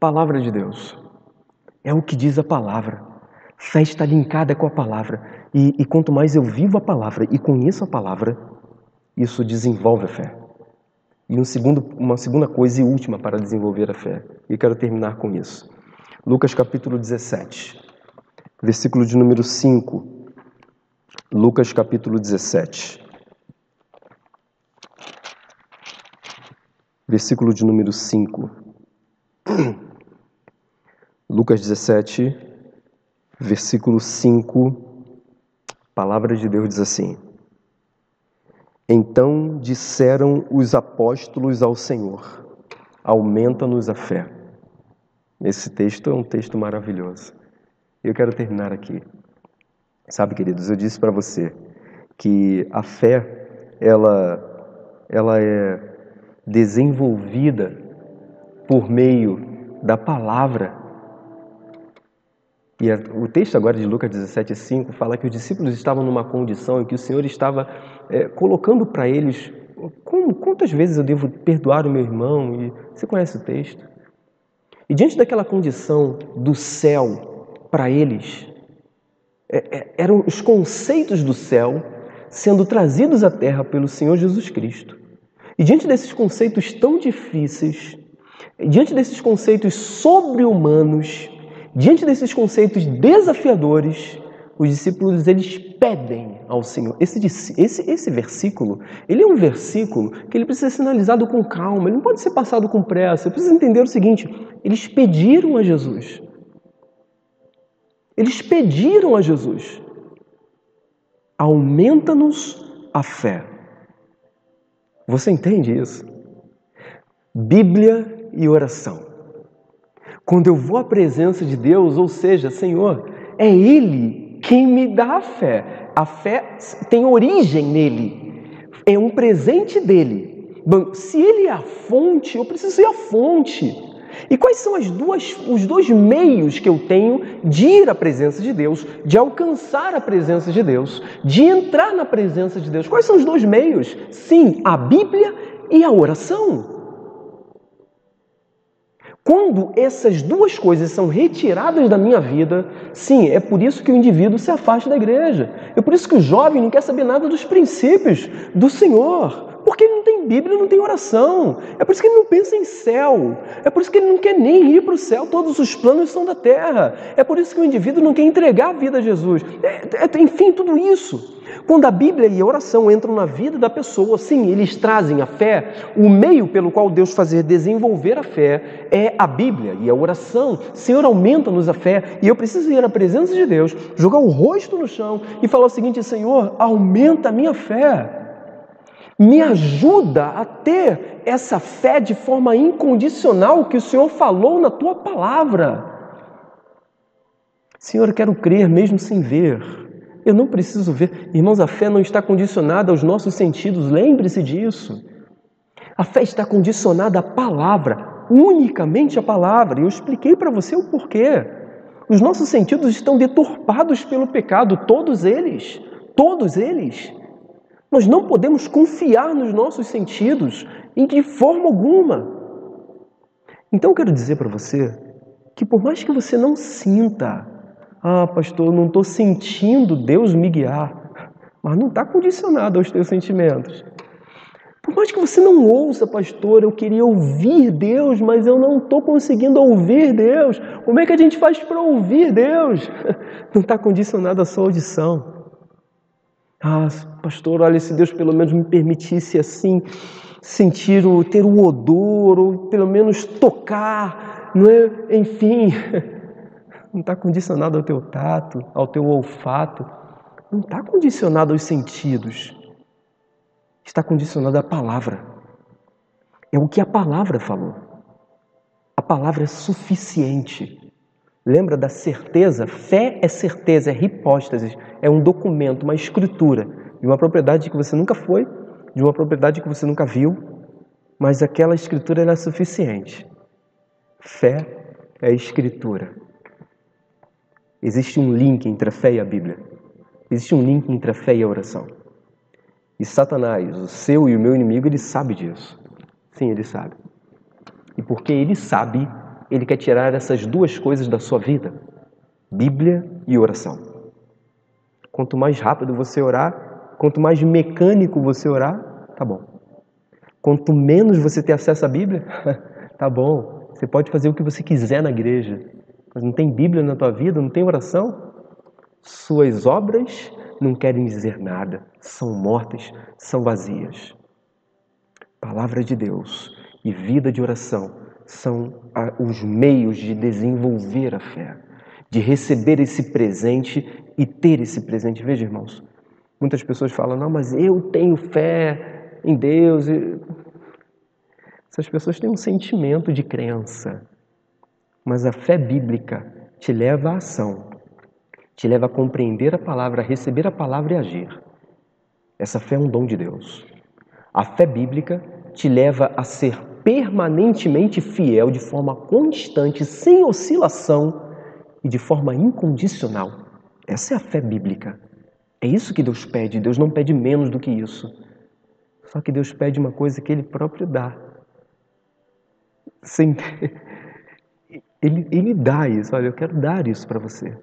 Palavra de Deus. É o que diz a palavra. Fé está linkada com a palavra. E, e, quanto mais eu vivo a palavra e conheço a palavra, isso desenvolve a fé. E um segundo, uma segunda coisa e última para desenvolver a fé. E quero terminar com isso. Lucas capítulo 17, versículo de número 5. Lucas capítulo 17. Versículo de número 5. Lucas 17, versículo 5, a palavra de Deus diz assim: Então disseram os apóstolos ao Senhor: Aumenta-nos a fé. Esse texto é um texto maravilhoso. Eu quero terminar aqui. Sabe, queridos, eu disse para você que a fé ela ela é desenvolvida por meio da palavra e o texto agora de Lucas 17,5 fala que os discípulos estavam numa condição em que o Senhor estava é, colocando para eles como, quantas vezes eu devo perdoar o meu irmão? E você conhece o texto? E diante daquela condição do céu para eles, é, é, eram os conceitos do céu sendo trazidos à terra pelo Senhor Jesus Cristo. E diante desses conceitos tão difíceis, diante desses conceitos sobre-humanos, Diante desses conceitos desafiadores, os discípulos eles pedem ao Senhor. Esse, esse, esse versículo, ele é um versículo que ele precisa ser analisado com calma, ele não pode ser passado com pressa. Você precisa entender o seguinte: eles pediram a Jesus. Eles pediram a Jesus: aumenta-nos a fé. Você entende isso? Bíblia e oração. Quando eu vou à presença de Deus, ou seja, Senhor, é Ele quem me dá a fé. A fé tem origem nele, é um presente dele. Bom, se Ele é a fonte, eu preciso ir à fonte. E quais são as duas, os dois meios que eu tenho de ir à presença de Deus, de alcançar a presença de Deus, de entrar na presença de Deus? Quais são os dois meios? Sim, a Bíblia e a oração. Quando essas duas coisas são retiradas da minha vida, sim, é por isso que o indivíduo se afasta da igreja. É por isso que o jovem não quer saber nada dos princípios do Senhor. Porque ele não tem Bíblia, não tem oração. É por isso que ele não pensa em céu. É por isso que ele não quer nem ir para o céu. Todos os planos são da terra. É por isso que o indivíduo não quer entregar a vida a Jesus. É, é, enfim, tudo isso. Quando a Bíblia e a oração entram na vida da pessoa, sim, eles trazem a fé. O meio pelo qual Deus fazer desenvolver a fé é a Bíblia e a oração. Senhor, aumenta-nos a fé. E eu preciso ir à presença de Deus, jogar o rosto no chão e falar o seguinte: Senhor, aumenta a minha fé. Me ajuda a ter essa fé de forma incondicional que o Senhor falou na tua palavra. Senhor, eu quero crer mesmo sem ver. Eu não preciso ver. Irmãos, a fé não está condicionada aos nossos sentidos, lembre-se disso. A fé está condicionada à palavra, unicamente à palavra. E eu expliquei para você o porquê. Os nossos sentidos estão deturpados pelo pecado, todos eles. Todos eles. Nós não podemos confiar nos nossos sentidos em de forma alguma. Então eu quero dizer para você que por mais que você não sinta ah, pastor, não estou sentindo Deus me guiar. Mas não está condicionado aos teus sentimentos. Por mais que você não ouça, pastor, eu queria ouvir Deus, mas eu não estou conseguindo ouvir Deus. Como é que a gente faz para ouvir Deus? Não está condicionado à sua audição. Ah, pastor, olha, se Deus pelo menos me permitisse assim, sentir o, ter o odor, ou pelo menos tocar, não é? Enfim, não está condicionado ao teu tato, ao teu olfato, não está condicionado aos sentidos está condicionado à palavra. É o que a palavra falou. A palavra é suficiente. Lembra da certeza? Fé é certeza, é hipóstase, é um documento, uma escritura de uma propriedade que você nunca foi, de uma propriedade que você nunca viu, mas aquela escritura é suficiente. Fé é escritura. Existe um link entre a fé e a Bíblia. Existe um link entre a fé e a oração. E Satanás, o seu e o meu inimigo, ele sabe disso. Sim, ele sabe. E porque ele sabe, ele quer tirar essas duas coisas da sua vida: Bíblia e oração. Quanto mais rápido você orar, quanto mais mecânico você orar, tá bom. Quanto menos você ter acesso à Bíblia, tá bom. Você pode fazer o que você quiser na igreja, mas não tem Bíblia na tua vida, não tem oração. Suas obras não querem dizer nada, são mortas, são vazias. Palavra de Deus e vida de oração são os meios de desenvolver a fé, de receber esse presente e ter esse presente. Veja, irmãos, muitas pessoas falam: não, mas eu tenho fé em Deus. Essas pessoas têm um sentimento de crença, mas a fé bíblica te leva à ação te leva a compreender a palavra, a receber a palavra e agir. Essa fé é um dom de Deus. A fé bíblica te leva a ser permanentemente fiel de forma constante, sem oscilação e de forma incondicional. Essa é a fé bíblica. É isso que Deus pede. Deus não pede menos do que isso. Só que Deus pede uma coisa que Ele próprio dá. Sem... Ele, ele dá isso. Olha, eu quero dar isso para você.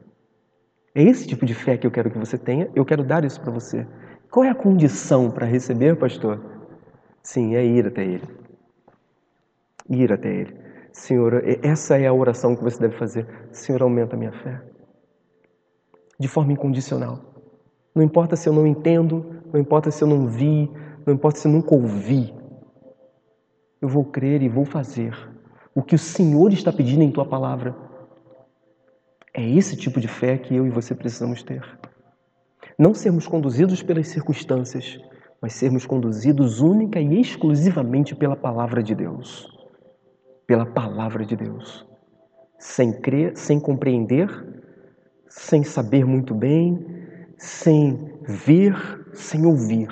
É esse tipo de fé que eu quero que você tenha, eu quero dar isso para você. Qual é a condição para receber, pastor? Sim, é ir até Ele. Ir até Ele. Senhor, essa é a oração que você deve fazer. Senhor, aumenta a minha fé. De forma incondicional. Não importa se eu não entendo, não importa se eu não vi, não importa se eu nunca ouvi. Eu vou crer e vou fazer o que o Senhor está pedindo em tua palavra. É esse tipo de fé que eu e você precisamos ter. Não sermos conduzidos pelas circunstâncias, mas sermos conduzidos única e exclusivamente pela palavra de Deus. Pela palavra de Deus. Sem crer, sem compreender, sem saber muito bem, sem ver, sem ouvir.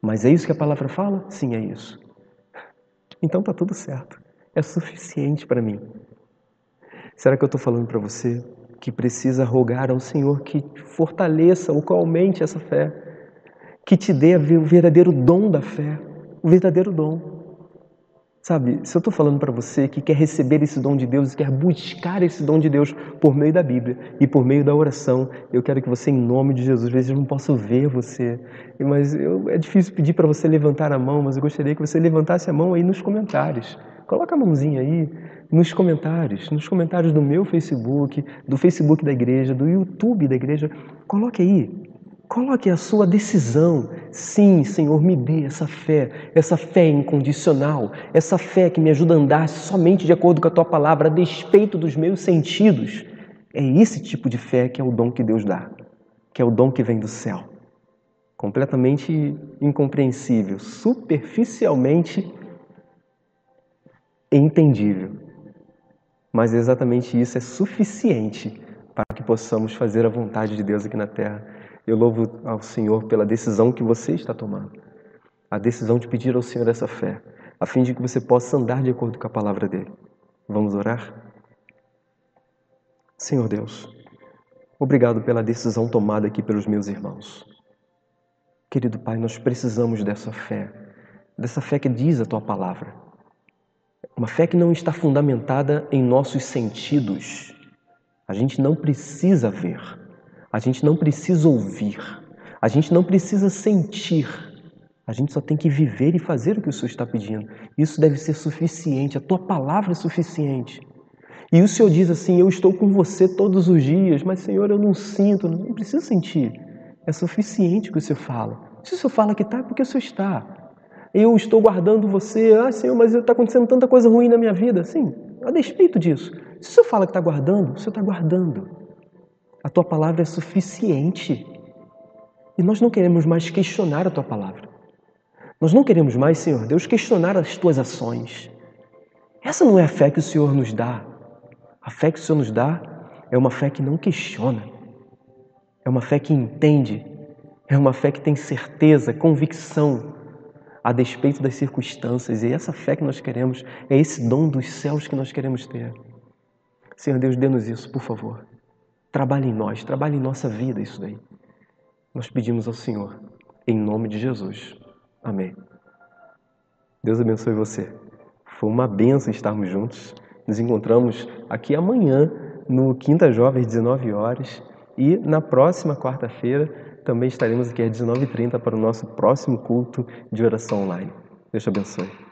Mas é isso que a palavra fala? Sim, é isso. Então tá tudo certo. É suficiente para mim. Será que eu estou falando para você que precisa rogar ao Senhor que fortaleça ou que aumente essa fé, que te dê o verdadeiro dom da fé, o verdadeiro dom? Sabe, se eu estou falando para você que quer receber esse dom de Deus, quer buscar esse dom de Deus por meio da Bíblia e por meio da oração, eu quero que você, em nome de Jesus, às vezes eu não posso ver você, mas eu, é difícil pedir para você levantar a mão, mas eu gostaria que você levantasse a mão aí nos comentários. Coloca a mãozinha aí nos comentários, nos comentários do meu Facebook, do Facebook da igreja, do YouTube da igreja. Coloque aí, coloque a sua decisão. Sim, Senhor, me dê essa fé, essa fé incondicional, essa fé que me ajuda a andar somente de acordo com a tua palavra, a despeito dos meus sentidos. É esse tipo de fé que é o dom que Deus dá, que é o dom que vem do céu. Completamente incompreensível, superficialmente entendível mas exatamente isso é suficiente para que possamos fazer a vontade de Deus aqui na terra. Eu louvo ao Senhor pela decisão que você está tomando, a decisão de pedir ao Senhor essa fé, a fim de que você possa andar de acordo com a palavra dele. Vamos orar? Senhor Deus, obrigado pela decisão tomada aqui pelos meus irmãos. Querido Pai, nós precisamos dessa fé, dessa fé que diz a tua palavra uma fé que não está fundamentada em nossos sentidos. A gente não precisa ver, a gente não precisa ouvir, a gente não precisa sentir. A gente só tem que viver e fazer o que o Senhor está pedindo. Isso deve ser suficiente, a tua palavra é suficiente. E o Senhor diz assim: Eu estou com você todos os dias, mas Senhor, eu não sinto, não preciso sentir. É suficiente o que o Senhor fala. Se o Senhor fala que está, é porque o Senhor está. Eu estou guardando você, ah Senhor, mas está acontecendo tanta coisa ruim na minha vida. Sim, a despeito disso. Se o Senhor fala que está guardando, o Senhor está guardando. A tua palavra é suficiente. E nós não queremos mais questionar a tua palavra. Nós não queremos mais, Senhor Deus, questionar as tuas ações. Essa não é a fé que o Senhor nos dá. A fé que o Senhor nos dá é uma fé que não questiona. É uma fé que entende. É uma fé que tem certeza, convicção, a despeito das circunstâncias. E essa fé que nós queremos, é esse dom dos céus que nós queremos ter. Senhor Deus, dê-nos isso, por favor. Trabalhe em nós, trabalhe em nossa vida isso daí. Nós pedimos ao Senhor, em nome de Jesus. Amém. Deus abençoe você. Foi uma benção estarmos juntos. Nos encontramos aqui amanhã no Quinta Jovem, às 19 horas. E na próxima quarta-feira também estaremos aqui às 19h30 para o nosso próximo culto de oração online. Deus te abençoe.